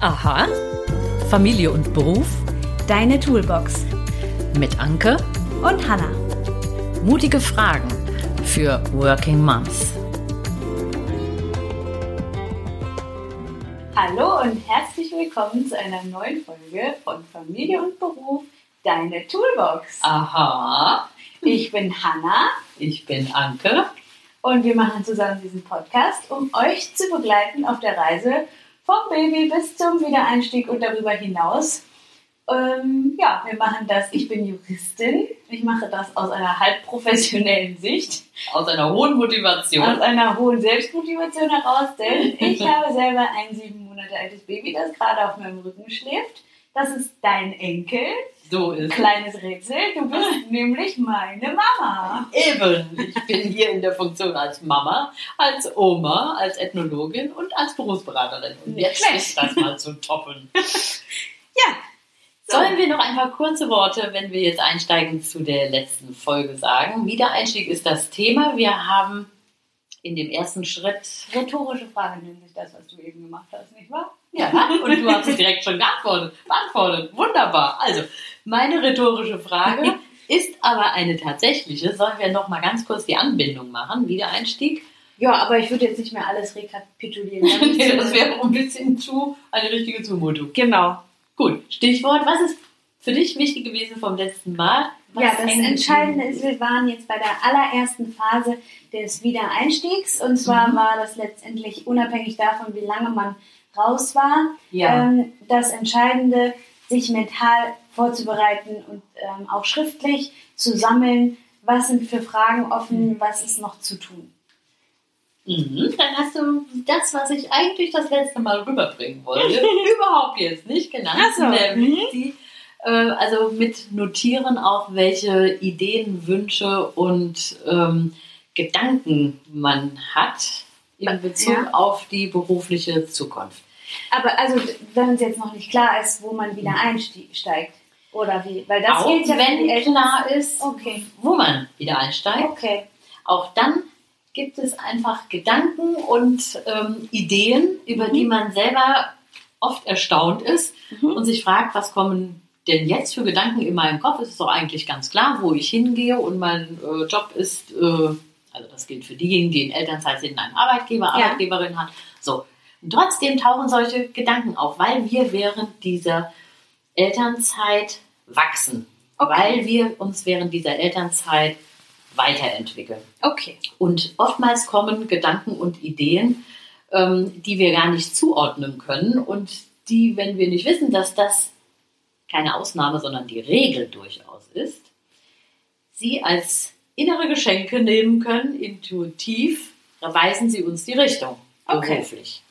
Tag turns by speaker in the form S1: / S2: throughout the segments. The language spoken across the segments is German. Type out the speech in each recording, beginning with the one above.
S1: Aha. Familie und Beruf
S2: Deine Toolbox
S1: mit Anke.
S2: und Hannah.
S1: Mutige Fragen für Working Moms.
S2: Hallo und herzlich willkommen zu einer neuen Folge von Familie und Beruf Deine Toolbox.
S1: Aha.
S2: Ich bin Hannah
S1: Ich bin Anke.
S2: und wir machen zusammen diesen Podcast, um euch zu begleiten auf der Reise vom Baby bis zum Wiedereinstieg und darüber hinaus. Ähm, ja, wir machen das. Ich bin Juristin. Ich mache das aus einer halb professionellen Sicht.
S1: Aus einer hohen Motivation.
S2: aus einer hohen Selbstmotivation heraus, denn ich habe selber ein sieben Monate altes Baby, das gerade auf meinem Rücken schläft. Das ist dein Enkel.
S1: So ist
S2: Kleines Rätsel, du bist nämlich meine Mama.
S1: Eben. Ich bin hier in der Funktion als Mama, als Oma, als Ethnologin und als Berufsberaterin. Und jetzt ist das mal zu toppen.
S2: Ja.
S1: Sollen wir noch ein paar kurze Worte, wenn wir jetzt einsteigen zu der letzten Folge sagen? Wiedereinstieg ist das Thema. Wir haben in dem ersten Schritt,
S2: Rhetorische Frage nennt sich das, was du eben gemacht hast, nicht wahr?
S1: Ja, und du hast es direkt schon geantwortet, beantwortet. Wunderbar. Also, meine rhetorische Frage ist aber eine tatsächliche. Sollen wir noch mal ganz kurz die Anbindung machen? Wiedereinstieg?
S2: Ja, aber ich würde jetzt nicht mehr alles rekapitulieren.
S1: Nee, das wäre ein bisschen zu eine richtige Zumutung.
S2: genau.
S1: Gut, Stichwort. Was ist für dich wichtig gewesen vom letzten Mal? Was
S2: Ja, das Entscheidende ist, wir waren jetzt bei der allerersten Phase des Wiedereinstiegs. Und zwar
S1: Mhm.
S2: war das letztendlich unabhängig davon, wie lange man raus war,
S1: Ja.
S2: ähm, das Entscheidende, sich mental vorzubereiten und ähm, auch schriftlich zu sammeln, was sind für Fragen offen, was ist noch zu tun.
S1: Mhm, dann hast du das, was ich eigentlich das letzte Mal rüberbringen wollte, überhaupt jetzt nicht genannt.
S2: So,
S1: Nämlich
S2: mhm.
S1: die, äh, also mit Notieren auch, welche Ideen, Wünsche und ähm, Gedanken man hat in Bezug
S2: Ja.
S1: auf die berufliche Zukunft.
S2: Aber also, wenn es jetzt noch nicht klar ist, wo man wieder einsteigt, oder wie? Weil das
S1: auch
S2: gilt ja
S1: wenn
S2: die Eltern.
S1: klar ist,
S2: Okay,
S1: wo man wieder einsteigt.
S2: okay.
S1: Auch dann gibt es einfach Gedanken und ähm, Ideen, über
S2: Mhm.
S1: die man selber oft erstaunt ist
S2: Mhm.
S1: und sich fragt, was kommen denn jetzt für Gedanken in meinem Kopf? Es ist doch eigentlich ganz klar, wo ich hingehe und mein äh, Job ist, äh, also das gilt für diejenigen, die in Elternzeit sind, einen Arbeitgeber,
S2: Ja.
S1: Arbeitgeberin hat. So. Trotzdem tauchen solche Gedanken auf, weil wir während dieser Elternzeit wachsen,
S2: Okay.
S1: weil wir uns während dieser Elternzeit weiterentwickeln.
S2: Okay.
S1: Und oftmals kommen Gedanken und Ideen, ähm, die wir gar nicht zuordnen können und die, wenn wir nicht wissen, dass das keine Ausnahme, sondern die Regel durchaus ist, sie als innere Geschenke nehmen können, intuitiv, weisen sie uns die Richtung
S2: Okay.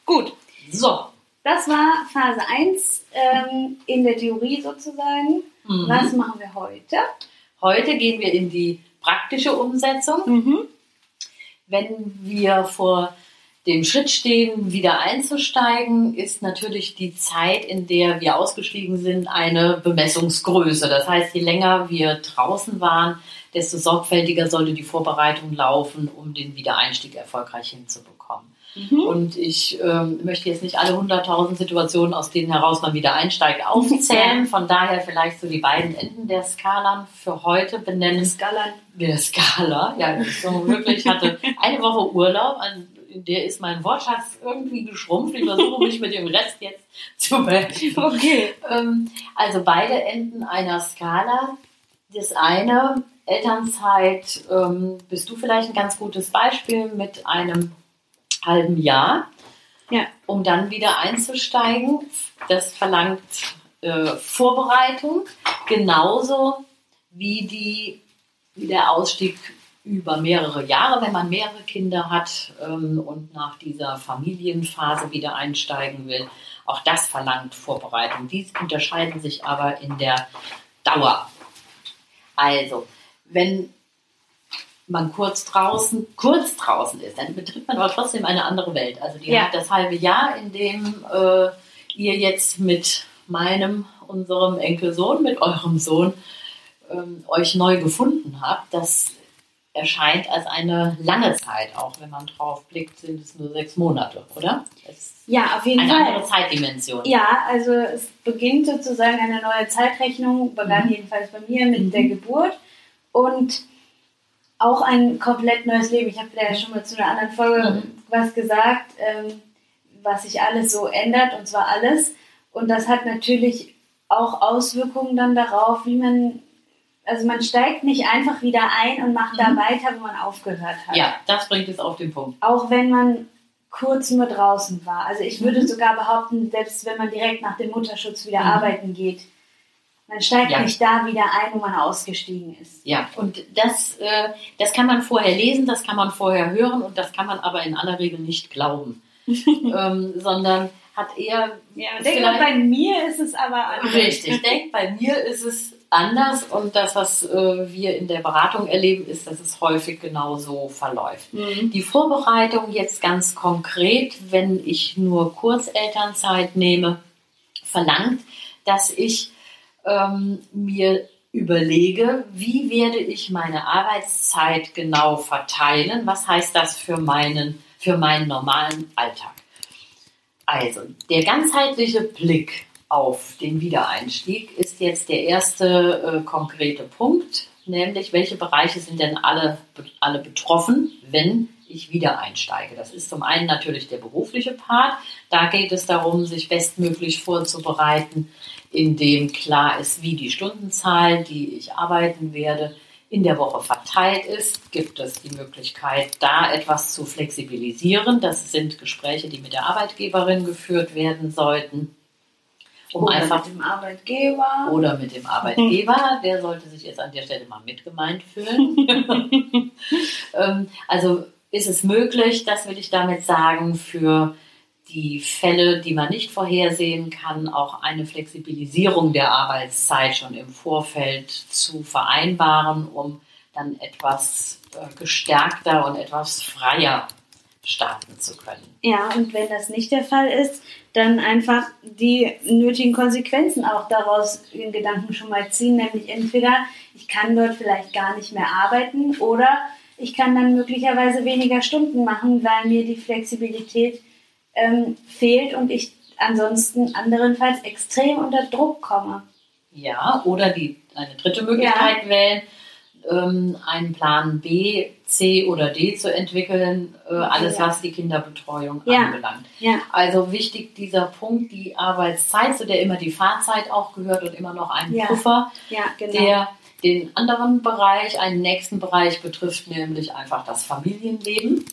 S2: Gut.
S1: So.
S2: Das war Phase 1 ähm, in der Theorie sozusagen.
S1: Mhm.
S2: Was machen wir heute?
S1: Heute gehen wir in die praktische Umsetzung.
S2: Mhm.
S1: Wenn wir vor dem Schritt stehen, wieder einzusteigen, ist natürlich die Zeit, in der wir ausgestiegen sind, eine Bemessungsgröße. Das heißt, je länger wir draußen waren, desto sorgfältiger sollte die Vorbereitung laufen, um den Wiedereinstieg erfolgreich hinzubekommen.
S2: Mhm.
S1: Und ich ähm, möchte jetzt nicht alle 100.000 Situationen, aus denen heraus man wieder einsteigt, aufzählen. Von daher vielleicht so die beiden Enden der Skala für heute benennen
S2: Skala.
S1: der Skala. Ja, ich so wirklich hatte eine Woche Urlaub, an in der ist mein Wortschatz irgendwie geschrumpft. Ich versuche mich mit dem Rest jetzt zu behelfen.
S2: Okay.
S1: Ähm, also beide Enden einer Skala. Das eine, Elternzeit, ähm, bist du vielleicht ein ganz gutes Beispiel mit einem halben Jahr,
S2: Ja.
S1: um dann wieder einzusteigen. Das verlangt äh, Vorbereitung, genauso wie, die, wie der Ausstieg über mehrere Jahre, wenn man mehrere Kinder hat ähm, und nach dieser Familienphase wieder einsteigen will. Auch das verlangt Vorbereitung. Die unterscheiden sich aber in der Dauer. Also, wenn man kurz draußen, kurz draußen ist, dann betritt man aber trotzdem eine andere Welt. Also die
S2: Ja.
S1: hat das halbe Jahr, in dem äh, ihr jetzt mit meinem, unserem Enkelsohn, mit eurem Sohn ähm, euch neu gefunden habt, das erscheint als eine lange Zeit, auch wenn man drauf blickt, sind es nur sechs Monate, oder? Es
S2: Ja, auf jeden
S1: eine
S2: Fall.
S1: andere Zeitdimension.
S2: Ja, also es beginnt sozusagen eine neue Zeitrechnung, begann
S1: Mhm.
S2: jedenfalls bei mir mit
S1: Mhm.
S2: der Geburt und auch ein komplett neues Leben. Ich habe da ja schon mal zu einer anderen Folge
S1: Mhm.
S2: was gesagt, ähm, was sich alles so ändert und zwar alles. Und das hat natürlich auch Auswirkungen dann darauf, wie man, also man steigt nicht einfach wieder ein und macht da
S1: Mhm.
S2: weiter, wo man aufgehört hat
S1: Ja, das bringt es auf den Punkt.
S2: auch wenn man kurz nur draußen war. Also ich würde
S1: Mhm.
S2: sogar behaupten, selbst wenn man direkt nach dem Mutterschutz wieder
S1: Mhm.
S2: arbeiten geht, man steigt
S1: Ja.
S2: nicht da wieder ein, wo man ausgestiegen ist.
S1: Ja, und das, äh, das kann man vorher lesen, das kann man vorher hören und das kann man aber in aller Regel nicht glauben. ähm, sondern hat eher
S2: Ja, denke,
S1: vielleicht-
S2: bei mir ist es aber anders.
S1: Richtig, ich denke, bei mir ist es anders und das, was äh, wir in der Beratung erleben, ist, dass es häufig genauso verläuft.
S2: Mhm.
S1: Die Vorbereitung jetzt ganz konkret, wenn ich nur Kurzelternzeit nehme, verlangt, dass ich ähm, mir überlege, wie werde ich meine Arbeitszeit genau verteilen? Was heißt das für meinen, für meinen normalen Alltag? Also, der ganzheitliche Blick auf den Wiedereinstieg ist jetzt der erste äh, konkrete Punkt, nämlich welche Bereiche sind denn alle, alle betroffen, wenn ich wieder einsteige. Das ist zum einen natürlich der berufliche Part. Da geht es darum, sich bestmöglich vorzubereiten, indem klar ist, wie die Stundenzahl, die ich arbeiten werde, in der Woche verteilt ist, gibt es die Möglichkeit, da etwas zu flexibilisieren. Das sind Gespräche, die mit der Arbeitgeberin geführt werden sollten, um
S2: Oder
S1: einfach
S2: mit dem Arbeitgeber.
S1: oder mit dem Arbeitgeber, der sollte sich jetzt an der Stelle mal mitgemeint fühlen. ähm, also ist es möglich, das will ich damit sagen, für die Fälle, die man nicht vorhersehen kann, auch eine Flexibilisierung der Arbeitszeit schon im Vorfeld zu vereinbaren, um dann etwas äh, gestärkter und etwas freier starten zu können.
S2: Ja, und wenn das nicht der Fall ist, dann einfach die nötigen Konsequenzen auch daraus in Gedanken schon mal ziehen, nämlich entweder ich kann dort vielleicht gar nicht mehr arbeiten oder ich kann dann möglicherweise weniger Stunden machen, weil mir die Flexibilität ähm, fehlt und ich ansonsten anderenfalls extrem unter Druck komme.
S1: Ja, oder die, eine dritte Möglichkeit wählen, ähm, einen Plan B, C oder D zu entwickeln, äh, alles
S2: Ja.
S1: was die Kinderbetreuung
S2: Ja.
S1: anbelangt.
S2: Ja,
S1: Also wichtig dieser Punkt, die Arbeitszeit, zu der immer die Fahrzeit auch gehört und immer noch ein
S2: Ja.
S1: Puffer,
S2: ja, genau.
S1: der den anderen Bereich, einen nächsten Bereich betrifft, nämlich einfach das Familienleben.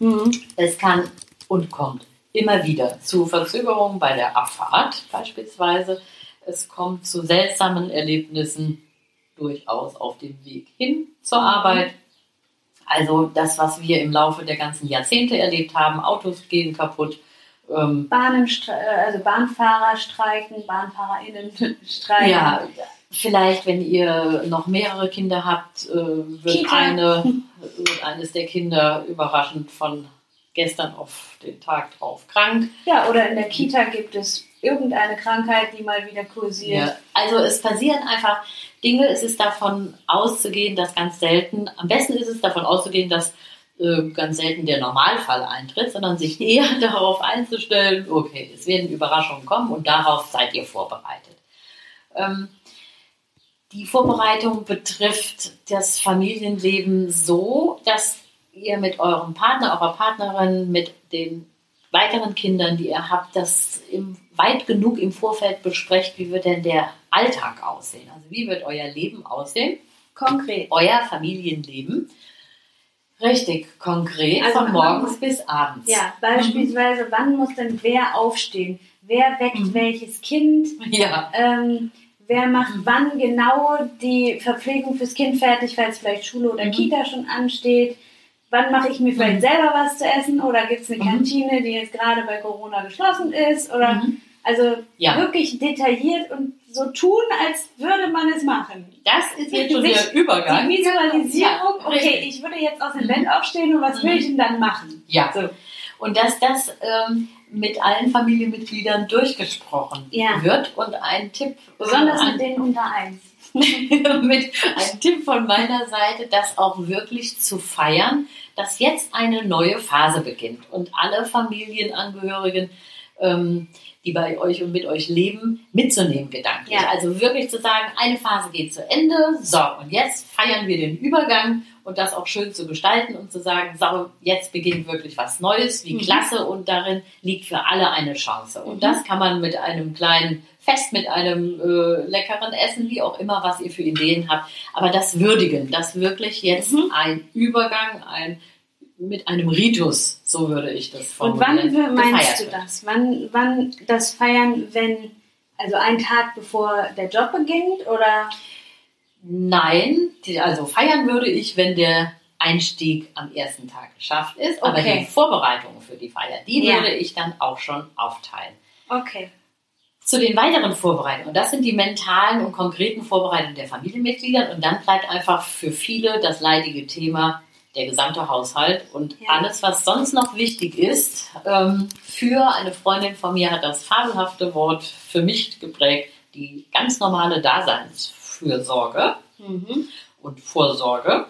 S2: mhm.
S1: Es kann und kommt immer wieder zu Verzögerungen bei der Abfahrt beispielsweise. Es kommt zu seltsamen Erlebnissen durchaus auf dem Weg hin zur Arbeit. Also das, was wir im Laufe der ganzen Jahrzehnte erlebt haben, Autos gehen kaputt. Ähm,
S2: Bahnen, äh, also Bahnfahrer streiken, BahnfahrerInnen streiken.
S1: ja, vielleicht, wenn ihr noch mehrere Kinder habt, äh, wird,
S2: Kita.
S1: eine, wird eines der Kinder überraschend von gestern auf den Tag drauf krank.
S2: Ja, oder in der Kita gibt es irgendeine Krankheit, die mal wieder kursiert.
S1: Ja, also es passieren einfach Dinge. Es ist davon auszugehen, dass ganz selten, am besten ist es davon auszugehen, dass äh, ganz selten der Normalfall eintritt, sondern sich eher darauf einzustellen, okay, es werden Überraschungen kommen und darauf seid ihr vorbereitet. Ähm, die Vorbereitung betrifft das Familienleben so, dass ihr mit eurem Partner, eurer Partnerin, mit den weiteren Kindern, die ihr habt, das im, weit genug im Vorfeld besprecht, wie wird denn der Alltag aussehen? Also wie wird euer Leben aussehen?
S2: Konkret.
S1: Euer Familienleben. Richtig, konkret,
S2: Also
S1: von morgens bis abends.
S2: Ja, beispielsweise, wann muss denn wer aufstehen? Wer weckt
S1: Mhm.
S2: welches Kind?
S1: Ja,
S2: Ähm, wer macht
S1: Mhm.
S2: wann genau die Verpflegung fürs Kind fertig, weil es vielleicht Schule oder
S1: Mhm.
S2: Kita schon ansteht? Wann mache ich mir vielleicht
S1: Mhm.
S2: selber was zu essen? Oder gibt es eine
S1: Mhm.
S2: Kantine, die jetzt gerade bei Corona geschlossen ist? Oder
S1: Mhm.
S2: also
S1: Ja.
S2: wirklich detailliert und so tun, als würde man es machen.
S1: das ist jetzt schon der Übergang.
S2: Die Visualisierung,
S1: Ja,
S2: okay, ich würde jetzt aus dem
S1: Mhm.
S2: Bett aufstehen und was will
S1: Mhm.
S2: ich denn dann machen?
S1: Ja,
S2: So.
S1: und dass das ähm, mit allen Familienmitgliedern durchgesprochen
S2: Ja.
S1: wird. Und ein Tipp,
S2: Besonders mit denen unter eins.
S1: mit einem Tipp von meiner Seite, das auch wirklich zu feiern, dass jetzt eine neue Phase beginnt und alle Familienangehörigen, ähm, die bei euch und mit euch leben, mitzunehmen gedanklich.
S2: Ja.
S1: Also wirklich zu sagen, eine Phase geht zu Ende, so, und jetzt feiern wir den Übergang und das auch schön zu gestalten und zu sagen, so, jetzt beginnt wirklich was Neues, wie
S2: Mhm.
S1: klasse und darin liegt für alle eine Chance. Und
S2: Mhm.
S1: das kann man mit einem kleinen Fest, mit einem äh, leckeren Essen, wie auch immer, was ihr für Ideen habt, aber das würdigen, dass wirklich jetzt
S2: Mhm.
S1: ein Übergang, ein mit einem Ritus, so würde ich das
S2: Und wann
S1: formulieren,
S2: meinst du das? Wann, wann das Feiern, wenn, also einen Tag bevor der Job beginnt oder?
S1: Nein, also feiern würde ich, wenn der Einstieg am ersten Tag geschafft ist, aber
S2: Okay.
S1: die Vorbereitungen für die Feier, die
S2: Ja.
S1: würde ich dann auch schon aufteilen.
S2: Okay.
S1: Zu den weiteren Vorbereitungen, und das sind die mentalen und konkreten Vorbereitungen der Familienmitglieder und dann bleibt einfach für viele das leidige Thema der gesamte Haushalt und
S2: Ja.
S1: alles, was sonst noch wichtig ist. Ähm, für eine Freundin von mir hat das fabelhafte Wort für mich geprägt, die ganz normale Daseinsfürsorge
S2: Mhm.
S1: und Vorsorge.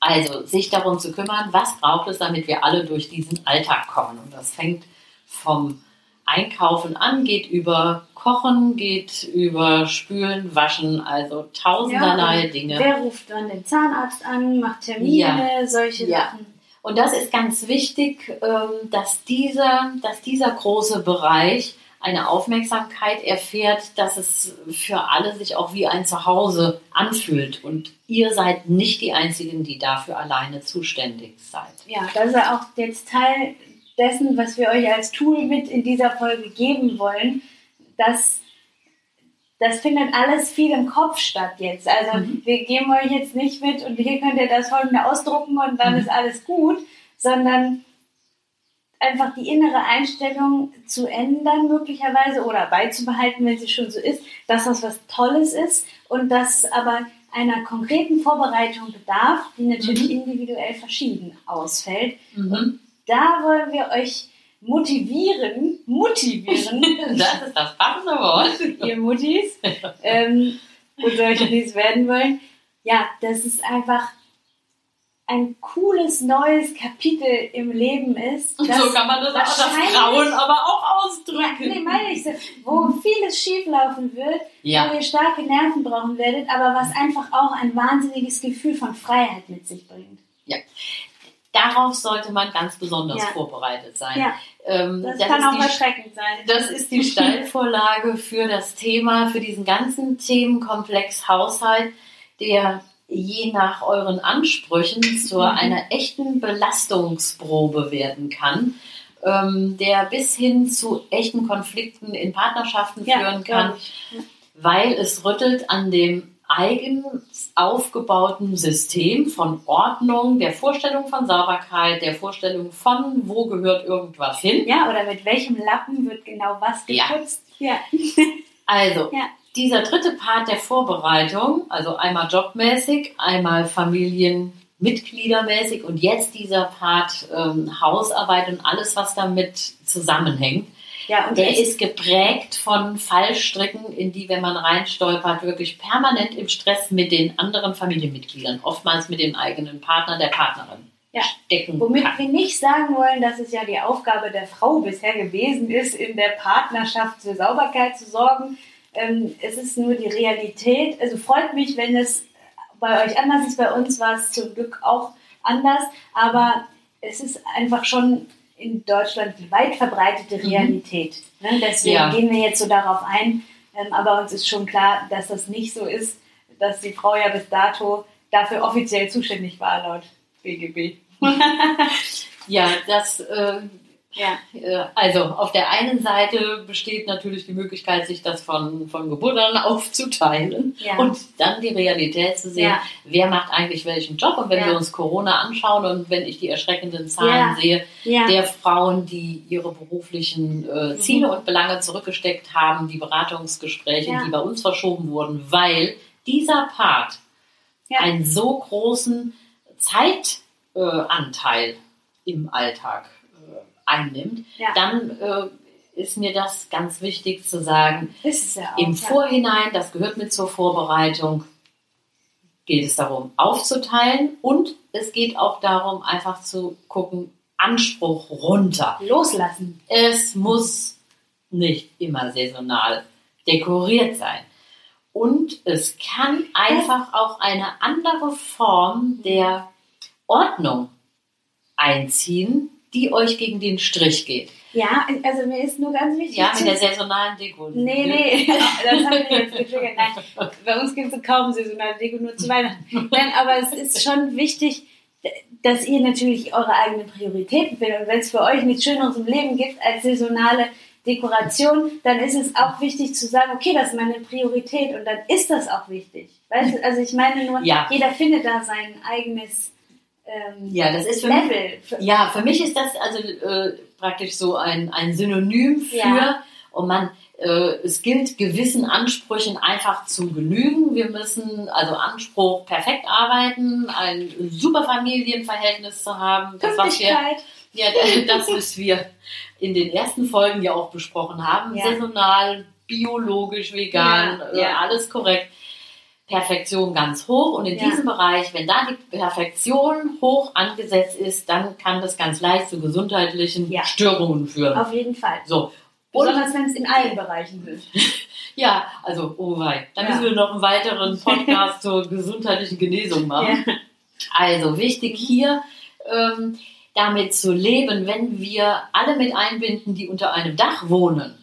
S1: Also sich darum zu kümmern, was braucht es, damit wir alle durch diesen Alltag kommen. Und das fängt vom Einkaufen an, geht über Kochen, geht über Spülen, Waschen, also tausenderlei
S2: Ja,
S1: Dinge.
S2: Wer ruft dann den Zahnarzt an, macht Termine, solche
S1: Ja.
S2: Sachen?
S1: Und das ist ganz wichtig, ähm, dass dieser, dass dieser große Bereich eine Aufmerksamkeit erfährt, dass es für alle sich auch wie ein Zuhause anfühlt. Und ihr seid nicht die Einzigen, die dafür alleine zuständig seid.
S2: Ja, das ist ja auch jetzt Teil dessen, was wir euch als Tool mit in dieser Folge geben wollen. Das, das findet alles viel im Kopf statt jetzt. Also
S1: Mhm.
S2: wir geben euch jetzt nicht mit und hier könnt ihr das folgende ausdrucken und dann
S1: Mhm.
S2: ist alles gut, sondern einfach die innere Einstellung zu ändern möglicherweise oder beizubehalten, wenn sie schon so ist, dass das was Tolles ist und das aber einer konkreten Vorbereitung bedarf, die natürlich individuell verschieden ausfällt.
S1: Mhm.
S2: Da wollen wir euch motivieren, motivieren,
S1: Das ist das passende Wort.
S2: ihr Muttis ähm, und solche, die es werden wollen. Ja, das ist einfach ein cooles neues Kapitel im Leben ist.
S1: Und
S2: das
S1: so kann man das auch das Frauen aber auch
S2: Ja,
S1: ausdrücken.
S2: nee, meine ich so, wo vieles schieflaufen wird, wo
S1: Ja.
S2: ihr starke Nerven brauchen werdet, aber was einfach auch ein wahnsinniges Gefühl von Freiheit mit sich bringt.
S1: Darauf sollte man ganz besonders
S2: Ja.
S1: vorbereitet sein.
S2: Ja.
S1: Ähm,
S2: Das,
S1: das
S2: kann
S1: ist
S2: auch
S1: die
S2: erschreckend sein.
S1: Das ist die Steilvorlage für das Thema, für diesen ganzen Themenkomplex Haushalt, der je nach euren Ansprüchen zu
S2: Mhm.
S1: einer echten Belastungsprobe werden kann, ähm, der bis hin zu echten Konflikten in Partnerschaften führen kann.
S2: Ja.
S1: weil es rüttelt an dem eigens aufgebauten System von Ordnung, der Vorstellung von Sauberkeit, der Vorstellung von, wo gehört irgendwas hin.
S2: Ja, oder mit welchem Lappen wird genau was
S1: Ja.
S2: geputzt? Ja.
S1: Also,
S2: Ja.
S1: dieser dritte Part der Vorbereitung, also einmal jobmäßig, einmal familienmitgliedermäßig und jetzt dieser Part ähm, Hausarbeit und alles, was damit zusammenhängt,
S2: Ja, und
S1: der
S2: echt-
S1: ist geprägt von Fallstricken, in die, wenn man reinstolpert, wirklich permanent im Stress mit den anderen Familienmitgliedern, oftmals mit dem eigenen Partner, der Partnerin
S2: Ja.
S1: stecken
S2: Womit
S1: kann.
S2: wir nicht sagen wollen, dass es ja die Aufgabe der Frau bisher gewesen ist, in der Partnerschaft für Sauberkeit zu sorgen. Ähm, es ist nur die Realität. Also freut mich, wenn es bei euch anders ist. Bei uns war es zum Glück auch anders. Aber es ist einfach schon in Deutschland die weit verbreitete Realität. Ne? Deswegen
S1: Ja.
S2: gehen wir jetzt so darauf ein. Ähm, aber uns ist schon klar, dass das nicht so ist, dass die Frau ja bis dato dafür offiziell zuständig war laut BGB.
S1: Ja, das äh,
S2: Ja,
S1: Äh, Also auf der einen Seite besteht natürlich die Möglichkeit, sich das von, von Geburt an aufzuteilen
S2: Ja.
S1: und dann die Realität zu sehen,
S2: Ja.
S1: wer macht eigentlich welchen Job. Und wenn
S2: Ja.
S1: wir uns Corona anschauen und wenn ich die erschreckenden Zahlen sehe,
S2: ja.
S1: der Frauen, die ihre beruflichen äh, Ziele
S2: Mhm.
S1: und Belange zurückgesteckt haben, die Beratungsgespräche, die bei uns verschoben wurden, weil dieser Part einen so großen Zeitanteil im Alltag äh, einnimmt,
S2: Ja.
S1: dann äh, ist mir das ganz wichtig zu sagen.
S2: Ist ja auch.
S1: Im. Vorhinein, das gehört mit zur Vorbereitung, geht es darum, aufzuteilen und es geht auch darum, einfach zu gucken, Anspruch runter.
S2: Loslassen.
S1: Es muss nicht immer saisonal dekoriert sein. Und es kann einfach auch eine andere Form der Ordnung einziehen, die euch gegen den Strich geht.
S2: Ja, also mir ist nur ganz wichtig.
S1: Ja, mit der saisonalen Deko.
S2: Nee, nee, das haben wir jetzt getriggert. Nein, bei uns gibt es kaum saisonale Deko, nur zu Weihnachten. Nein, aber es ist schon wichtig, dass ihr natürlich eure eigenen Prioritäten findet. Und wenn es für euch nichts Schöneres im Leben gibt als saisonale Dekoration, dann ist es auch wichtig zu sagen, okay, das ist meine Priorität und dann ist das auch wichtig. Weißt du, also ich meine nur,
S1: Ja.
S2: jeder findet da sein eigenes ähm,
S1: Ja, das ist für mich,
S2: Level. Für-
S1: ja, für mich ist das also äh, praktisch so ein, ein Synonym für,
S2: Ja.
S1: und man, äh, es gilt gewissen Ansprüchen einfach zu genügen. Wir müssen also Anspruch perfekt arbeiten, ein super Familienverhältnis zu haben. Das, was wir, ja, das, was wir in den ersten Folgen ja auch besprochen haben.
S2: Ja.
S1: Saisonal, biologisch, vegan,
S2: Ja,
S1: äh, alles korrekt. Perfektion ganz hoch und in
S2: Ja.
S1: diesem Bereich, wenn da die Perfektion hoch angesetzt ist, dann kann das ganz leicht zu gesundheitlichen
S2: Ja.
S1: Störungen führen.
S2: Auf jeden Fall.
S1: So. Und
S2: Besonders wenn es in allen Bereichen hilft.
S1: ja, also, oh wei, dann
S2: Ja.
S1: müssen wir noch einen weiteren Podcast zur gesundheitlichen Genesung machen. Also wichtig hier, ähm, damit zu leben, wenn wir alle mit einbinden, die unter einem Dach wohnen,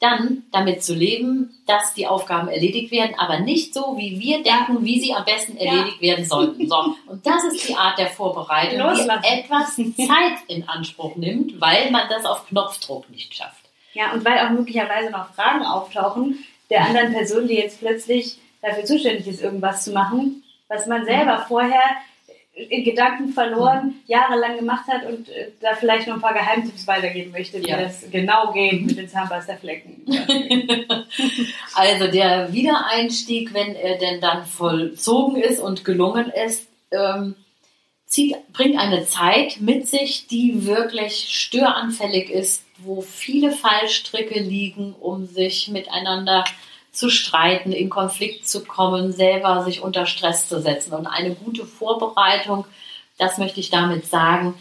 S1: dann damit zu leben, dass die Aufgaben erledigt werden, aber nicht so, wie wir denken, wie sie am besten
S2: Ja.
S1: erledigt werden sollten. So, und das ist die Art der Vorbereitung,
S2: Loslassen.
S1: die etwas Zeit in Anspruch nimmt, weil man das auf Knopfdruck nicht schafft.
S2: Ja, und weil auch möglicherweise noch Fragen auftauchen der anderen Person, die jetzt plötzlich dafür zuständig ist, irgendwas zu machen, was man selber vorher in Gedanken verloren jahrelang gemacht hat und äh, da vielleicht noch ein paar Geheimtipps weitergeben möchte, wie
S1: Ja.
S2: das genau geht mit den Zahnpastaflecken.
S1: Also der Wiedereinstieg, wenn er denn dann vollzogen ist und gelungen ist, ähm, zieht, bringt eine Zeit mit sich, die wirklich störanfällig ist, wo viele Fallstricke liegen, um sich miteinander zu streiten, in Konflikt zu kommen, selber sich unter Stress zu setzen. Und eine gute Vorbereitung, das möchte ich damit sagen,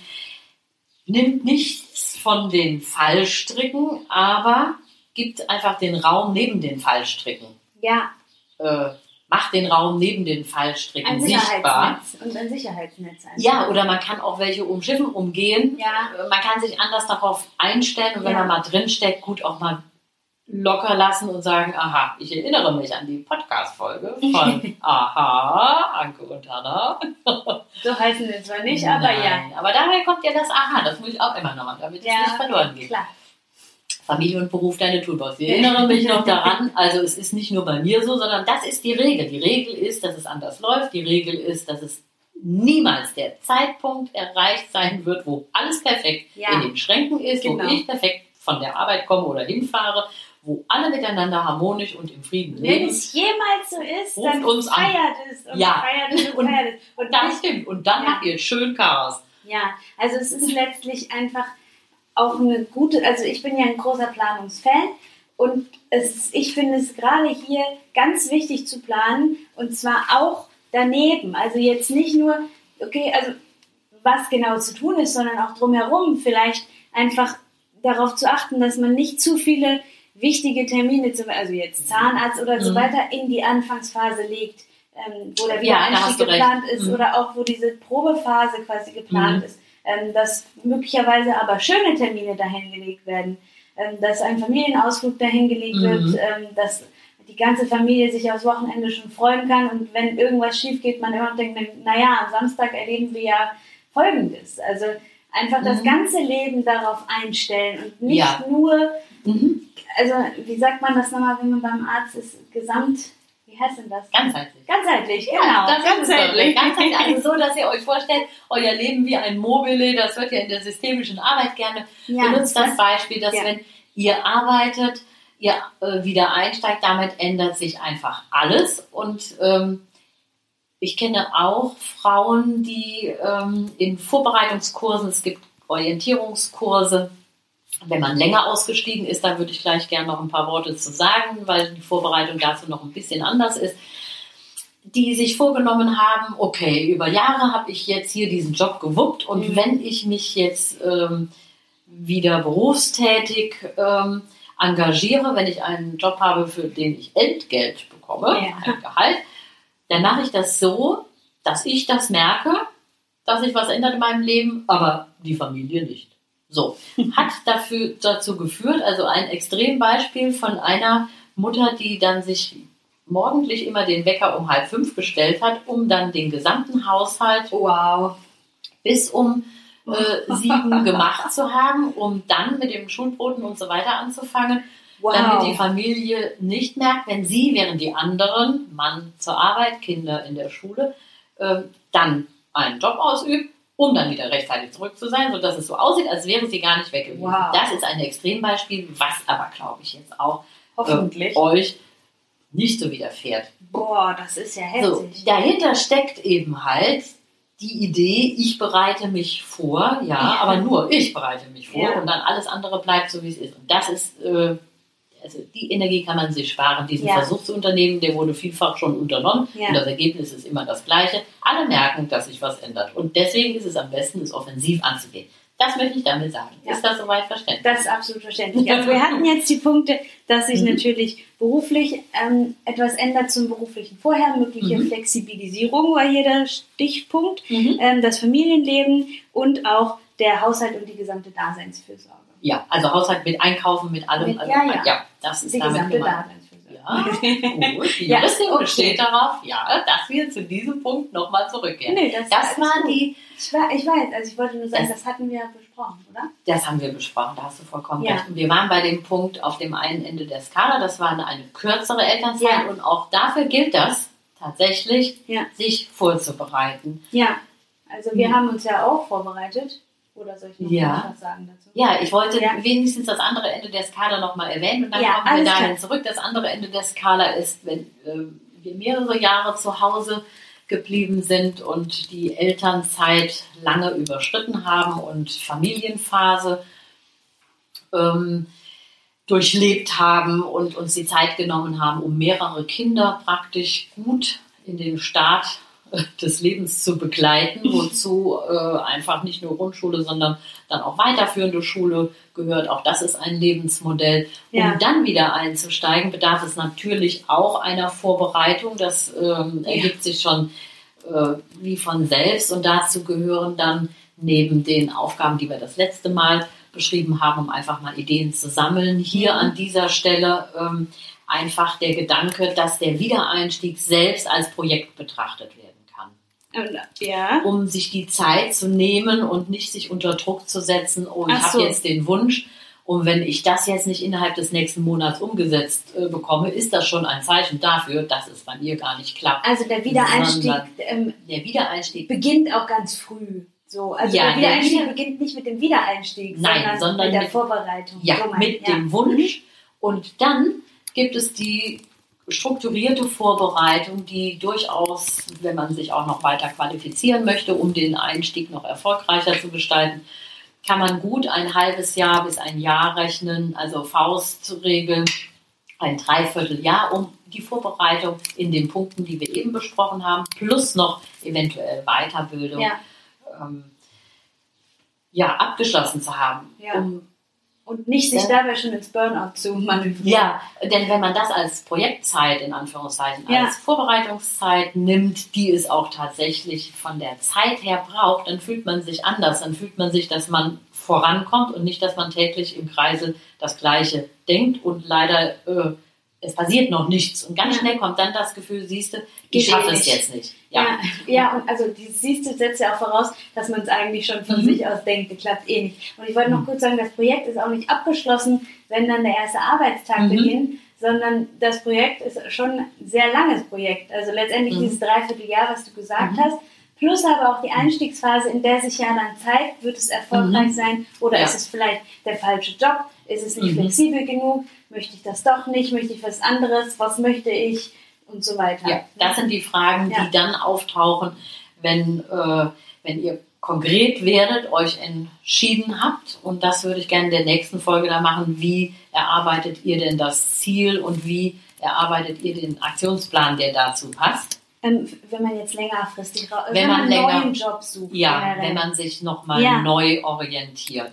S1: nimmt nichts von den Fallstricken, aber gibt einfach den Raum neben den Fallstricken.
S2: ja,
S1: Äh, macht den Raum neben den Fallstricken
S2: ein
S1: sichtbar.
S2: Sicherheitsnetz und ein Sicherheitsnetz. einfach.
S1: Ja, oder man kann auch welche umschiffen, umgehen.
S2: Ja,
S1: Äh, Man kann sich anders darauf einstellen und wenn
S2: Ja.
S1: man mal drin steckt, gut auch mal locker lassen und sagen, aha, ich erinnere mich an die Podcast-Folge von Aha, Anke und Hanna.
S2: so heißen wir zwar nicht, aber ja.
S1: Nein, Aber daher kommt ja das Aha, das muss ich auch immer noch machen, damit es
S2: Ja,
S1: nicht verloren geht.
S2: klar.
S1: Familie und Beruf deine Toolbox. Ich erinnere mich noch daran, also es ist nicht nur bei mir so, sondern das ist die Regel. Die Regel ist, dass es anders läuft. Die Regel ist, dass es niemals der Zeitpunkt erreicht sein wird, wo alles perfekt
S2: Ja.
S1: in den Schränken ist,
S2: Genau.
S1: wo ich perfekt von der Arbeit komme oder hinfahre, wo alle miteinander harmonisch und im Frieden
S2: Wenn
S1: leben.
S2: es jemals so ist, dann
S1: uns an.
S2: feiert es und
S1: Ja.
S2: feiert es und
S1: Und
S2: feiert es. Und
S1: Das stimmt. Und dann
S2: Ja.
S1: macht ihr schön Chaos.
S2: Ja, also es ist letztlich einfach auch eine gute, also ich bin ja ein großer Planungsfan und es, ich finde es gerade hier ganz wichtig zu planen und zwar auch daneben. Also jetzt nicht nur, okay, also was genau zu tun ist, sondern auch drumherum vielleicht einfach darauf zu achten, dass man nicht zu viele wichtige Termine, zum, also jetzt Zahnarzt oder so
S1: Mhm.
S2: weiter, in die Anfangsphase legt, ähm, wo der
S1: Ja,
S2: Wiedereinstieg
S1: hast du recht.
S2: geplant ist
S1: Mhm.
S2: oder auch wo diese Probephase quasi geplant
S1: Mhm.
S2: ist, ähm, dass möglicherweise aber schöne Termine dahingelegt werden, ähm, dass ein Familienausflug dahingelegt
S1: Mhm.
S2: wird, ähm, dass die ganze Familie sich aufs Wochenende schon freuen kann und wenn irgendwas schief geht, man immer denkt, naja, am Samstag erleben wir ja Folgendes. Also einfach das
S1: Mhm.
S2: ganze Leben darauf einstellen und nicht
S1: Ja.
S2: nur,
S1: Mhm.
S2: also wie sagt man das nochmal, wenn man beim Arzt ist, gesamt, wie heißt denn das?
S1: Ganzheitlich.
S2: Ganzheitlich,
S1: Ja,
S2: genau.
S1: das ist es. Ganzheitlich. Also so, dass ihr euch vorstellt, euer Leben wie ein Mobile, das wird ja in der systemischen Arbeit gerne
S2: Ja,
S1: benutzt, das Beispiel, dass
S2: Ja.
S1: wenn ihr arbeitet, ihr äh, wieder einsteigt, damit ändert sich einfach alles. Und ähm, ich kenne auch Frauen, die ähm, in Vorbereitungskursen, es gibt Orientierungskurse, wenn man länger ausgestiegen ist, da würde ich gleich gerne noch ein paar Worte zu sagen, weil die Vorbereitung dazu noch ein bisschen anders ist, die sich vorgenommen haben, okay, über Jahre habe ich jetzt hier diesen Job gewuppt und
S2: Mhm.
S1: wenn ich mich jetzt ähm, wieder berufstätig ähm, engagiere, wenn ich einen Job habe, für den ich Entgelt bekomme,
S2: Ja.
S1: ein Gehalt, dann mache ich das so, dass ich das merke, dass sich was ändert in meinem Leben, aber die Familie nicht. So, hat dafür, dazu geführt, also ein Extrembeispiel von einer Mutter, die dann sich morgendlich immer den Wecker um halb fünf gestellt hat, um dann den gesamten Haushalt
S2: Wow.
S1: bis um äh, sieben gemacht zu haben, um dann mit dem Schulbroten und so weiter anzufangen, damit die
S2: Wow.
S1: Familie nicht merkt, wenn sie, während die anderen, Mann zur Arbeit, Kinder in der Schule, ähm, dann einen Job ausübt, um dann wieder rechtzeitig zurück zu sein, sodass es so aussieht, als wäre sie gar nicht weg gewesen.
S2: Wow.
S1: Das ist ein Extrembeispiel, was aber, glaube ich, jetzt auch
S2: Hoffentlich.
S1: äh, euch nicht so widerfährt.
S2: Boah, das ist ja
S1: So,
S2: heftig.
S1: dahinter steckt eben halt die Idee, ich bereite mich vor, ja,
S2: Ja.
S1: aber nur ich bereite mich vor
S2: Ja.
S1: und dann alles andere bleibt so, wie es ist. Und das ist, äh, also die Energie kann man sich sparen. Diesen
S2: Ja.
S1: Versuch zu unternehmen, der wurde vielfach schon unternommen
S2: Ja.
S1: und das Ergebnis ist immer das gleiche. Alle merken, dass sich was ändert und deswegen ist es am besten, es offensiv anzugehen. Das möchte ich damit sagen.
S2: Ja.
S1: Ist das soweit verständlich?
S2: Das ist absolut verständlich. Also wir hatten jetzt die Punkte, dass sich
S1: Mhm.
S2: natürlich beruflich ähm, etwas ändert zum beruflichen Vorher, mögliche
S1: Mhm.
S2: Flexibilisierung war hier der Stichpunkt,
S1: Mhm.
S2: ähm, das Familienleben und auch der Haushalt und die gesamte Daseinsfürsorge.
S1: Ja, also Haushalt mit Einkaufen, mit allem.
S2: Mit-
S1: also,
S2: ja, ja.
S1: das ist
S2: Die
S1: damit gemeint. Ja, gut. Die
S2: Ja,
S1: Juristin besteht darauf, ja, dass wir zu diesem Punkt nochmal zurückkehren.
S2: Nee, das,
S1: Das war
S2: gut.
S1: die,
S2: Ich, war, ich weiß, also ich wollte nur sagen,
S1: Das-
S2: das hatten wir besprochen, oder?
S1: das haben wir besprochen, da hast du vollkommen
S2: Ja.
S1: recht. Und wir waren bei dem Punkt auf dem einen Ende der Skala, das war eine, eine kürzere Elternzeit
S2: Ja.
S1: und auch dafür gilt das tatsächlich,
S2: Ja.
S1: sich vorzubereiten.
S2: Ja, also wir
S1: Mhm.
S2: haben uns ja auch vorbereitet. Oder soll ich noch
S1: Ja.
S2: was sagen dazu?
S1: Ja, ich wollte
S2: Ja.
S1: wenigstens das andere Ende der Skala nochmal erwähnen und dann
S2: Ja,
S1: kommen wir dahin
S2: klar.
S1: zurück. Das andere Ende der Skala ist, wenn ähm, wir mehrere Jahre zu Hause geblieben sind und die Elternzeit lange überschritten haben und Familienphase ähm, durchlebt haben und uns die Zeit genommen haben, um mehrere Kinder praktisch gut in den Start äh, des Lebens zu begleiten, wozu äh, einfach nicht nur Grundschule, sondern dann auch weiterführende Schule gehört. Auch das ist ein Lebensmodell. Um
S2: Ja.
S1: dann wieder einzusteigen, bedarf es natürlich auch einer Vorbereitung. Das ähm,
S2: Ja.
S1: ergibt sich schon äh, wie von selbst. Und dazu gehören dann neben den Aufgaben, die wir das letzte Mal beschrieben haben, um einfach mal Ideen zu sammeln, hier
S2: Mhm.
S1: an dieser Stelle ähm, einfach der Gedanke, dass der Wiedereinstieg selbst als Projekt betrachtet
S2: Und, ja.
S1: um sich die Zeit zu nehmen und nicht sich unter Druck zu setzen, oh, ich
S2: Ach
S1: habe
S2: so.
S1: jetzt den Wunsch und wenn ich das jetzt nicht innerhalb des nächsten Monats umgesetzt äh, bekomme, ist das schon ein Zeichen dafür, dass es bei mir gar nicht klappt.
S2: Also der Wiedereinstieg ähm,
S1: Der Wiedereinstieg,
S2: beginnt auch ganz früh. So, also
S1: Ja,
S2: der
S1: der
S2: Wiedereinstieg
S1: Wieder-
S2: beginnt nicht mit dem Wiedereinstieg,
S1: Nein,
S2: sondern,
S1: sondern
S2: mit der
S1: mit-
S2: Vorbereitung.
S1: ja,
S2: So mein-
S1: mit
S2: ja.
S1: dem Wunsch und dann gibt es die strukturierte Vorbereitung, die durchaus, wenn man sich auch noch weiter qualifizieren möchte, um den Einstieg noch erfolgreicher zu gestalten, kann man gut ein halbes Jahr bis ein Jahr rechnen, also Faustregel, ein Dreivierteljahr, um die Vorbereitung in den Punkten, die wir eben besprochen haben, plus noch eventuell Weiterbildung,
S2: Ja.
S1: ähm, ja, abgeschlossen zu haben,
S2: Ja.
S1: um
S2: Und nicht sich
S1: Ja.
S2: dabei schon ins Burnout zu manövrieren.
S1: Ja, denn wenn man das als Projektzeit in Anführungszeichen,
S2: Ja.
S1: als Vorbereitungszeit nimmt, die es auch tatsächlich von der Zeit her braucht, dann fühlt man sich anders. Dann fühlt man sich, dass man vorankommt und nicht, dass man täglich im Kreisel das Gleiche denkt und leider äh, es passiert noch nichts. Und ganz
S2: Ja.
S1: schnell kommt dann das Gefühl, siehst du, ich schaffe
S2: eh
S1: es jetzt nicht.
S2: Ja,
S1: Ja.
S2: ja, und also die siehst du, setzt ja auch voraus, dass man es eigentlich schon von
S1: Mhm.
S2: sich aus denkt, das klappt eh nicht. Und ich wollte noch
S1: Mhm.
S2: kurz sagen, das Projekt ist auch nicht abgeschlossen, wenn dann der erste Arbeitstag
S1: Mhm.
S2: beginnt, sondern das Projekt ist schon ein sehr langes Projekt. Also letztendlich
S1: Mhm.
S2: dieses Dreivierteljahr, was du gesagt
S1: Mhm.
S2: hast, plus aber auch die Einstiegsphase, in der sich ja dann zeigt, wird es erfolgreich
S1: Mhm.
S2: sein oder
S1: Ja.
S2: ist es vielleicht der falsche Job, ist es nicht
S1: Mhm.
S2: flexibel genug, möchte ich das doch nicht, möchte ich was anderes, was möchte ich und so weiter.
S1: Ja, das sind die Fragen,
S2: Ja.
S1: die dann auftauchen, wenn, äh, wenn ihr konkret werdet, euch entschieden habt. Und das würde ich gerne in der nächsten Folge da machen. Wie erarbeitet ihr denn das Ziel und wie erarbeitet ihr den Aktionsplan, der dazu passt?
S2: Ähm, wenn man jetzt längerfristig ra-
S1: Wenn man
S2: einen
S1: länger-
S2: neuen Job sucht.
S1: Ja,
S2: generell.
S1: wenn man sich nochmal
S2: Ja.
S1: neu orientiert.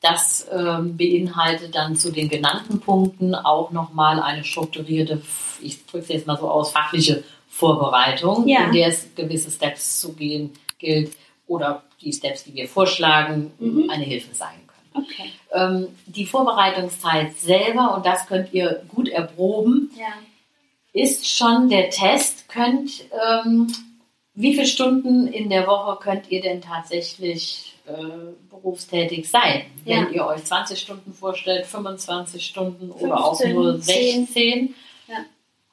S1: Das ähm, beinhaltet dann zu den genannten Punkten auch nochmal eine strukturierte, ich drücke es jetzt mal so aus, fachliche Vorbereitung,
S2: Ja.
S1: in der es gewisse Steps zu gehen gilt oder die Steps, die wir vorschlagen,
S2: Mhm.
S1: eine Hilfe sein können.
S2: Okay.
S1: Ähm, die Vorbereitungszeit selber, und das könnt ihr gut erproben,
S2: Ja.
S1: Ist schon der Test. Könnt, ähm, wie viele Stunden in der Woche könnt ihr denn tatsächlich äh, berufstätig sein?
S2: Ja.
S1: Wenn ihr euch 20 Stunden vorstellt, 25 Stunden oder auch
S2: 15,
S1: nur
S2: 10.
S1: 16.
S2: Ja.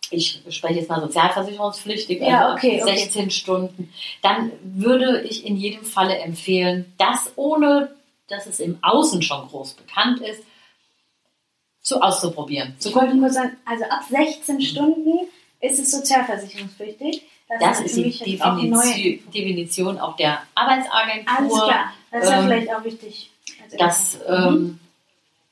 S1: Ich spreche jetzt mal sozialversicherungspflichtig,
S2: Ja,
S1: also
S2: okay, okay.
S1: 16 Stunden. Dann würde ich in jedem Falle empfehlen, das ohne, dass es im Außen schon groß bekannt ist, zu auszuprobieren. Zu
S2: Ich wollte kurz sagen, also ab 16 Stunden ist es sozialversicherungspflichtig.
S1: Das
S2: ist
S1: ist
S2: für
S1: die
S2: mich jetzt auch
S1: Definition. Definition auch der
S2: Alles
S1: Arbeitsagentur.
S2: klar. Das ist ja
S1: ähm,
S2: vielleicht auch wichtig. als
S1: Das
S2: Info. Mhm.
S1: ähm,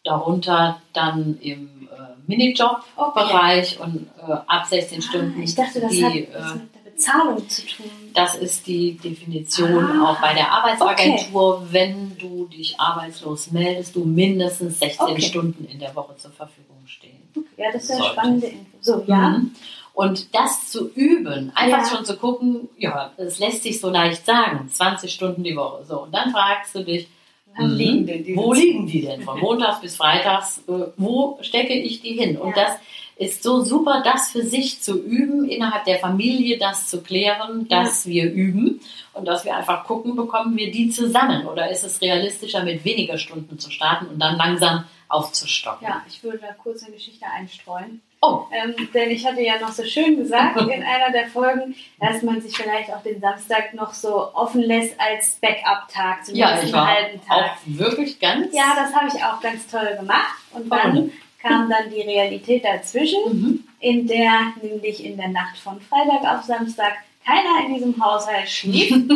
S1: darunter dann im äh, Minijob-Bereich und äh, ab 16 Stunden.
S2: Ah, ich dachte, das
S1: die,
S2: hat
S1: äh,
S2: mit der Bezahlung zu tun.
S1: das ist die Definition
S2: Ah,
S1: auch bei der Arbeitsagentur. Wenn du dich arbeitslos meldest, du mindestens 16
S2: Okay.
S1: Stunden in der Woche zur Verfügung stehen.
S2: Ja, das ist ja eine
S1: Sollte.
S2: spannende Info. So, ja.
S1: Mhm. Und das zu üben, einfach
S2: Ja.
S1: schon zu gucken, ja, das lässt sich so leicht sagen, 20 Stunden die Woche. So, und dann fragst du dich, mhm,
S2: liegen
S1: wo liegen die denn? Von Montags bis Freitags, äh, wo stecke ich die hin? Und
S2: Ja.
S1: das ist so super, das für sich zu üben, innerhalb der Familie das zu klären, dass wir üben und dass wir einfach gucken, bekommen wir die zusammen oder ist es realistischer, mit weniger Stunden zu starten und dann langsam aufzustocken?
S2: Ja, ich würde da kurz eine Geschichte einstreuen.
S1: Oh,
S2: Ähm, denn ich hatte ja noch so schön gesagt in einer der Folgen, dass man sich vielleicht auch den Samstag noch so offen lässt als Backup-Tag,
S1: ja,
S2: zumindest
S1: ich
S2: einen
S1: war
S2: halben Tag.
S1: auch wirklich ganz.
S2: Ja, das habe ich auch ganz toll gemacht. Und dann? Kam dann die Realität dazwischen,
S1: Mhm.
S2: in der nämlich in der Nacht von Freitag auf Samstag keiner in diesem Haushalt schlief,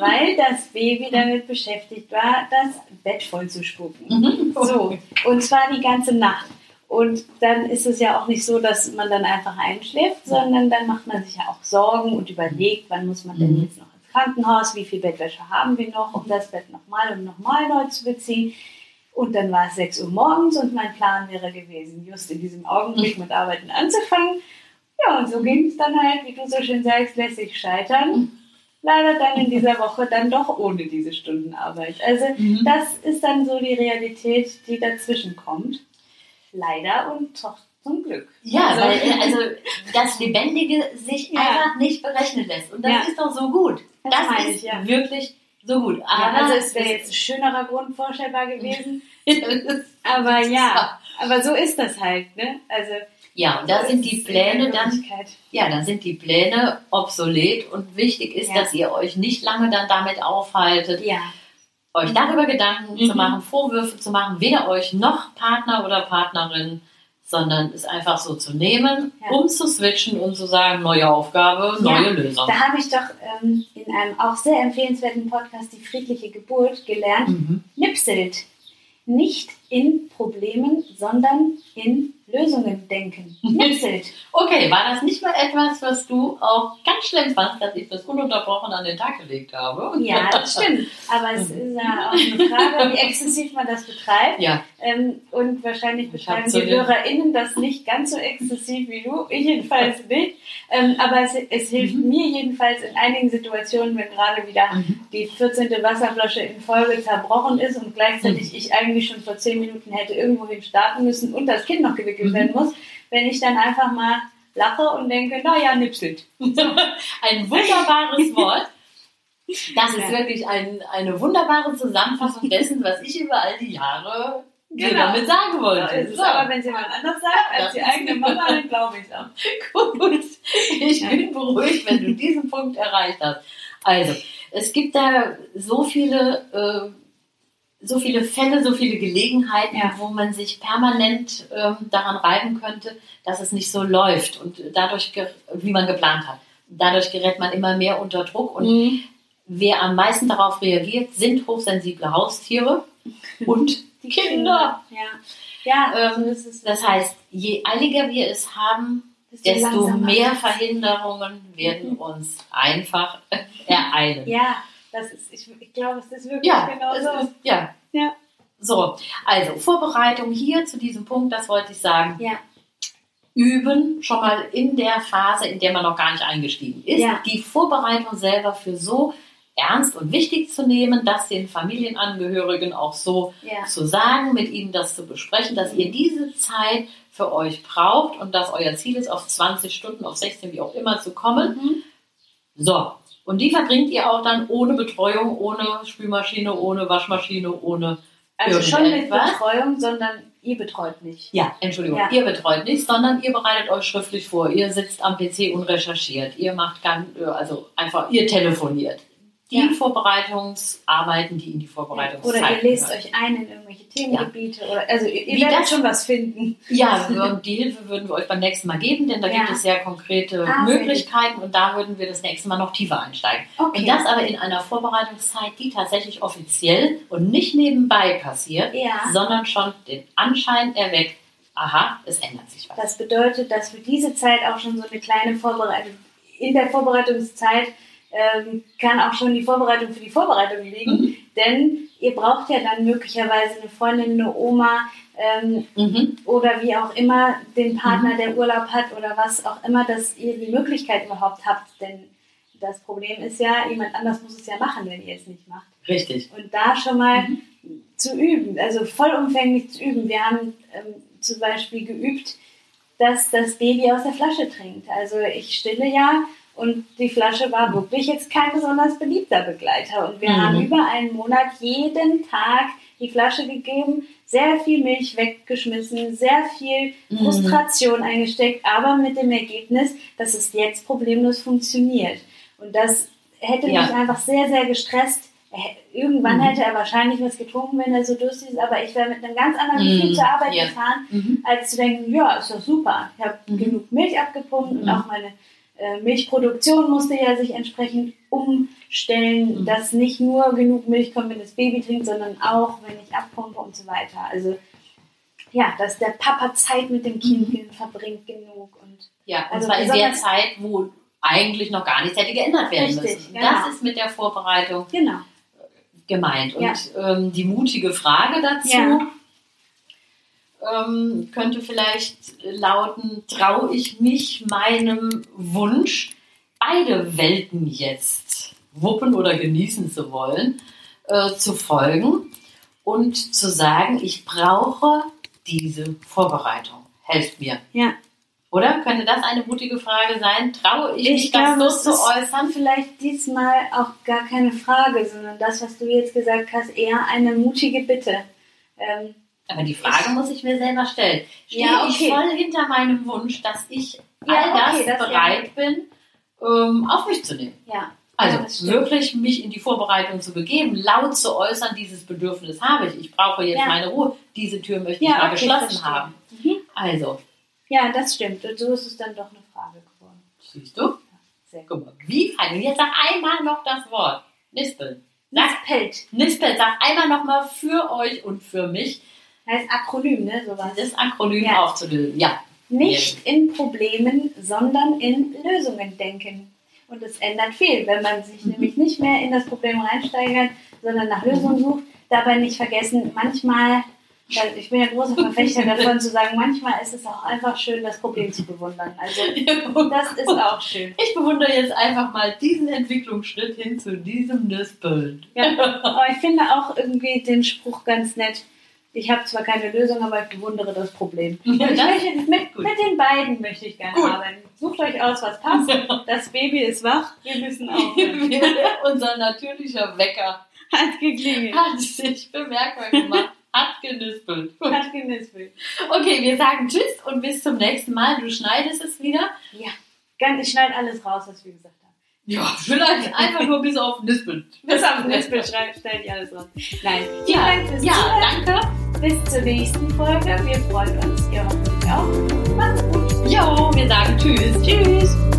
S2: weil das Baby damit beschäftigt war, das Bett voll zu spucken.
S1: Mhm.
S2: So, und zwar die ganze Nacht. Und dann ist es ja auch nicht so, dass man dann einfach einschläft, sondern dann macht man sich ja auch Sorgen und überlegt, wann muss man denn
S1: Mhm.
S2: jetzt noch ins Krankenhaus, wie viel Bettwäsche haben wir noch, um das Bett nochmal und nochmal neu zu beziehen. Und dann war es 6 Uhr morgens und mein Plan wäre gewesen, just in diesem Augenblick mit Arbeiten anzufangen. Ja, und so ging es dann halt, wie du so schön sagst, lässig scheitern. Leider dann in dieser Woche dann doch ohne diese Stundenarbeit. Also
S1: Mhm.
S2: das ist dann so die Realität, die dazwischen kommt. Leider und doch zum Glück.
S1: Ja,
S2: Also-
S1: weil also das Lebendige sich
S2: Ja.
S1: einfach nicht berechnen lässt. Und das
S2: Ja.
S1: ist doch so gut.
S2: Das
S1: Das, ist
S2: ich, ja.
S1: wirklich so gut.
S2: Ja,
S1: Aber
S2: also es wäre jetzt ein schönerer Grund vorstellbar gewesen. Aber ja, aber so ist das halt, ne? Also
S1: ja, und da
S2: so
S1: sind
S2: ist
S1: die Pläne dann, ja, dann sind die Pläne obsolet und wichtig ist,
S2: Ja.
S1: dass ihr euch nicht lange dann damit aufhaltet,
S2: Ja,
S1: euch darüber Gedanken
S2: Mhm.
S1: zu machen, Vorwürfe zu machen, weder euch noch Partner oder Partnerin, sondern es einfach so zu nehmen,
S2: Ja.
S1: um zu switchen und zu sagen, neue Aufgabe, neue
S2: Ja,
S1: Lösung.
S2: da habe ich doch ähm, in einem auch sehr empfehlenswerten Podcast die friedliche Geburt gelernt.
S1: Mhm.
S2: Nipselt. Nicht in Problemen, sondern in Lösungen denken. Nipselt.
S1: Okay, war das nicht mal etwas, was du auch ganz schlimm fandst, dass ich das ununterbrochen an den Tag gelegt habe?
S2: Ja, das stimmt. Aber es ist ja auch eine Frage, wie exzessiv man das betreibt.
S1: Ja,
S2: Ähm, und wahrscheinlich betreiben die HörerInnen das nicht ganz so exzessiv wie du. Ich jedenfalls nicht. Ähm, aber es, es hilft
S1: Mhm.
S2: mir jedenfalls in einigen Situationen, wenn gerade wieder
S1: Mhm.
S2: die 14. Wasserflasche in Folge zerbrochen ist und
S1: Mhm.
S2: gleichzeitig ich eigentlich schon vor 10 Minuten hätte irgendwohin starten müssen und das Kind noch gewickelt
S1: Mhm.
S2: werden muss, wenn ich dann einfach mal lache und denke, naja, nipselt.
S1: ein wunderbares Wort. Das ist wirklich ein, eine wunderbare Zusammenfassung dessen, was ich über all die Jahre
S2: Genau.
S1: damit sagen wollte. So.
S2: aber, wenn es jemand anders sagt als
S1: Das
S2: die eigene Mama, dann glaube ich es auch.
S1: Gut, ich
S2: Ja.
S1: bin beruhigt, wenn du diesen Punkt erreicht hast. Also, es gibt da so viele, äh, so viele Fälle, so viele Gelegenheiten,
S2: Ja.
S1: wo man sich permanent ähm, daran reiben könnte, dass es nicht so läuft und dadurch, wie man geplant hat. Dadurch gerät man immer mehr unter Druck und
S2: Mhm.
S1: wer am meisten darauf reagiert, sind hochsensible Haustiere und
S2: Die
S1: Kinder.
S2: Ja. Ja,
S1: Ähm,
S2: es.
S1: Das heißt, je eiliger wir es haben,
S2: Desto
S1: mehr. Verhinderungen werden uns einfach ereilen.
S2: Ja, das ist, ich, ich glaube, es ist wirklich
S1: Ja,
S2: genau so.
S1: ist, ja.
S2: Ja.
S1: So, also Vorbereitung hier zu diesem Punkt, das wollte ich sagen.
S2: Ja.
S1: Üben schon mal in der Phase, in der man noch gar nicht eingestiegen ist,
S2: Ja.
S1: die Vorbereitung selber für so ernst und wichtig zu nehmen, das den Familienangehörigen auch so
S2: Ja.
S1: zu sagen, mit ihnen das zu besprechen, dass ihr diese Zeit für euch braucht und dass euer Ziel ist, auf 20 Stunden, auf 16, wie auch immer zu kommen.
S2: Mhm.
S1: So, und die verbringt ihr auch dann ohne Betreuung, ohne Spülmaschine, ohne Waschmaschine, ohne
S2: Also schon mit. Betreuung, sondern ihr betreut mich.
S1: Ja, Entschuldigung,
S2: Ja.
S1: ihr betreut nicht, sondern ihr bereitet euch schriftlich vor. Ihr sitzt am PC und recherchiert. Ihr macht ganz, also einfach, ihr telefoniert. Die
S2: Ja.
S1: Vorbereitungsarbeiten, die in die Vorbereitungszeit
S2: Oder ihr lest
S1: gehören.
S2: euch ein in irgendwelche Themengebiete. Oder, also ihr, ihr werdet
S1: das-
S2: schon was finden.
S1: Ja, die Hilfe würden wir euch beim nächsten Mal geben, denn da
S2: Ja.
S1: gibt es sehr konkrete
S2: Ah,
S1: Möglichkeiten und da würden wir das nächste Mal noch tiefer einsteigen.
S2: Okay.
S1: Und das aber in einer Vorbereitungszeit, die tatsächlich offiziell und nicht nebenbei passiert,
S2: Ja.
S1: sondern schon den Anschein erweckt, aha, es ändert sich was.
S2: Das bedeutet, dass für diese Zeit auch schon so eine kleine Vorbereitung, in der Vorbereitungszeit ähm, kann auch schon die Vorbereitung für die Vorbereitung liegen.
S1: Mhm.
S2: Denn ihr braucht ja dann möglicherweise eine Freundin, eine Oma ähm,
S1: Mhm.
S2: oder wie auch immer den Partner, der Urlaub hat oder was auch immer, dass ihr die Möglichkeit überhaupt habt. Denn das Problem ist ja, jemand anders muss es ja machen, wenn ihr es nicht macht.
S1: Richtig.
S2: Und da schon mal
S1: Mhm.
S2: zu üben, also vollumfänglich zu üben. Wir haben ähm, zum Beispiel geübt, dass das Baby aus der Flasche trinkt. Also ich stille ja und die Flasche war wirklich jetzt kein besonders beliebter Begleiter. Und wir
S1: Mhm.
S2: haben über einen Monat jeden Tag die Flasche gegeben, sehr viel Milch weggeschmissen, sehr viel
S1: Mhm.
S2: Frustration eingesteckt, aber mit dem Ergebnis, dass es jetzt problemlos funktioniert. Und das hätte
S1: Ja.
S2: mich einfach sehr, sehr gestresst. Hä- Irgendwann
S1: Mhm.
S2: hätte er wahrscheinlich was getrunken, wenn er so durstig ist, aber ich wäre mit einem ganz anderen Gefühl
S1: Mhm.
S2: zur Arbeit
S1: Ja.
S2: gefahren,
S1: Mhm.
S2: als zu denken, ja, ist doch super. Ich habe
S1: Mhm.
S2: genug Milch abgepumpt und
S1: Mhm.
S2: auch meine äh, Milchproduktion musste ja sich entsprechend umstellen,
S1: Mhm.
S2: dass nicht nur genug Milch kommt, wenn das Baby trinkt, sondern auch, wenn ich abpumpe und so weiter. Also ja, dass der Papa Zeit mit dem Kind
S1: Mhm.
S2: verbringt genug und
S1: Ja, und
S2: Also
S1: zwar in der Zeit, wo eigentlich noch gar nichts hätte geändert werden
S2: Richtig,
S1: müssen.
S2: genau.
S1: Das ist mit der Vorbereitung
S2: genau.
S1: gemeint. Und
S2: Ja.
S1: ähm, die mutige Frage dazu
S2: Ja.
S1: Ähm, könnte vielleicht lauten, traue ich mich meinem Wunsch, beide Welten jetzt wuppen oder genießen zu wollen, äh, zu folgen und zu sagen, ich brauche diese Vorbereitung. Helft mir.
S2: Ja.
S1: Oder? Könnte das eine mutige Frage sein? Traue ich,
S2: Ich
S1: mich
S2: glaube,
S1: das so zu äußern?
S2: Vielleicht diesmal auch gar keine Frage, sondern das, was du jetzt gesagt hast, eher eine mutige Bitte. Ähm,
S1: Aber die Frage muss ich mir selber stellen. Stehe
S2: Ja, okay.
S1: ich voll hinter meinem Wunsch, dass ich
S2: Ja,
S1: all das,
S2: okay, das-
S1: bereit bin, ähm, auf mich zu nehmen?
S2: ja.
S1: Also
S2: ja,
S1: wirklich mich in die Vorbereitung zu begeben, laut zu äußern, dieses Bedürfnis habe ich. Ich brauche jetzt
S2: Ja.
S1: meine Ruhe. Diese Tür möchte
S2: Ja,
S1: ich mal
S2: okay,
S1: geschlossen haben.
S2: Mhm.
S1: Also,
S2: Ja, das stimmt. Und so ist es dann doch eine Frage geworden.
S1: siehst du?
S2: Sehr gut.
S1: Guck mal, wie. Und jetzt sag einmal noch das Wort. Nispeln.
S2: Das
S1: Sag,
S2: Pelt
S1: Nispeln, sag einmal noch mal für euch und für mich,
S2: heißt Akronym, ne? Sowas.
S1: dieses Akronym
S2: Ja.
S1: aufzulösen. Ja.
S2: Nicht in Problemen, sondern in Lösungen denken. Und es ändert viel, wenn man sich
S1: Mhm.
S2: nämlich nicht mehr in das Problem reinsteigert, sondern nach Lösungen sucht. Dabei nicht vergessen, manchmal, ich bin ja großer Verfechter davon zu sagen, manchmal ist es auch einfach schön, das Problem zu bewundern. Also das ist auch schön.
S1: Ich bewundere jetzt einfach mal diesen Entwicklungsschritt hin zu diesem Nispeln.
S2: Ja. Aber ich finde auch irgendwie den Spruch ganz nett. Ich habe zwar keine Lösung, aber ich bewundere das Problem. Ich
S1: Das
S2: möchte, mit, mit den beiden möchte ich gerne
S1: Gut.
S2: arbeiten. Sucht euch aus, was passt. Das Baby ist wach. Wir müssen aufhören.
S1: Unser natürlicher Wecker
S2: Hat geklingelt.
S1: hat sich bemerkbar gemacht, hat genispelt. Gut.
S2: Hat genispelt.
S1: Okay, wir sagen Tschüss und bis zum nächsten Mal. Du schneidest es wieder.
S2: Ja. Ganz, ich schneide alles raus, was wir gesagt haben.
S1: Ja, vielleicht einfach nur bis auf Nispeln.
S2: Bis auf Nispel schneide ich alles raus. Nein.
S1: Ja, ja, danke.
S2: Bis zur nächsten Folge. Wir freuen uns. Ihr hoffentlich auch. Macht's gut.
S1: Jo, wir sagen Tschüss.
S2: Tschüss.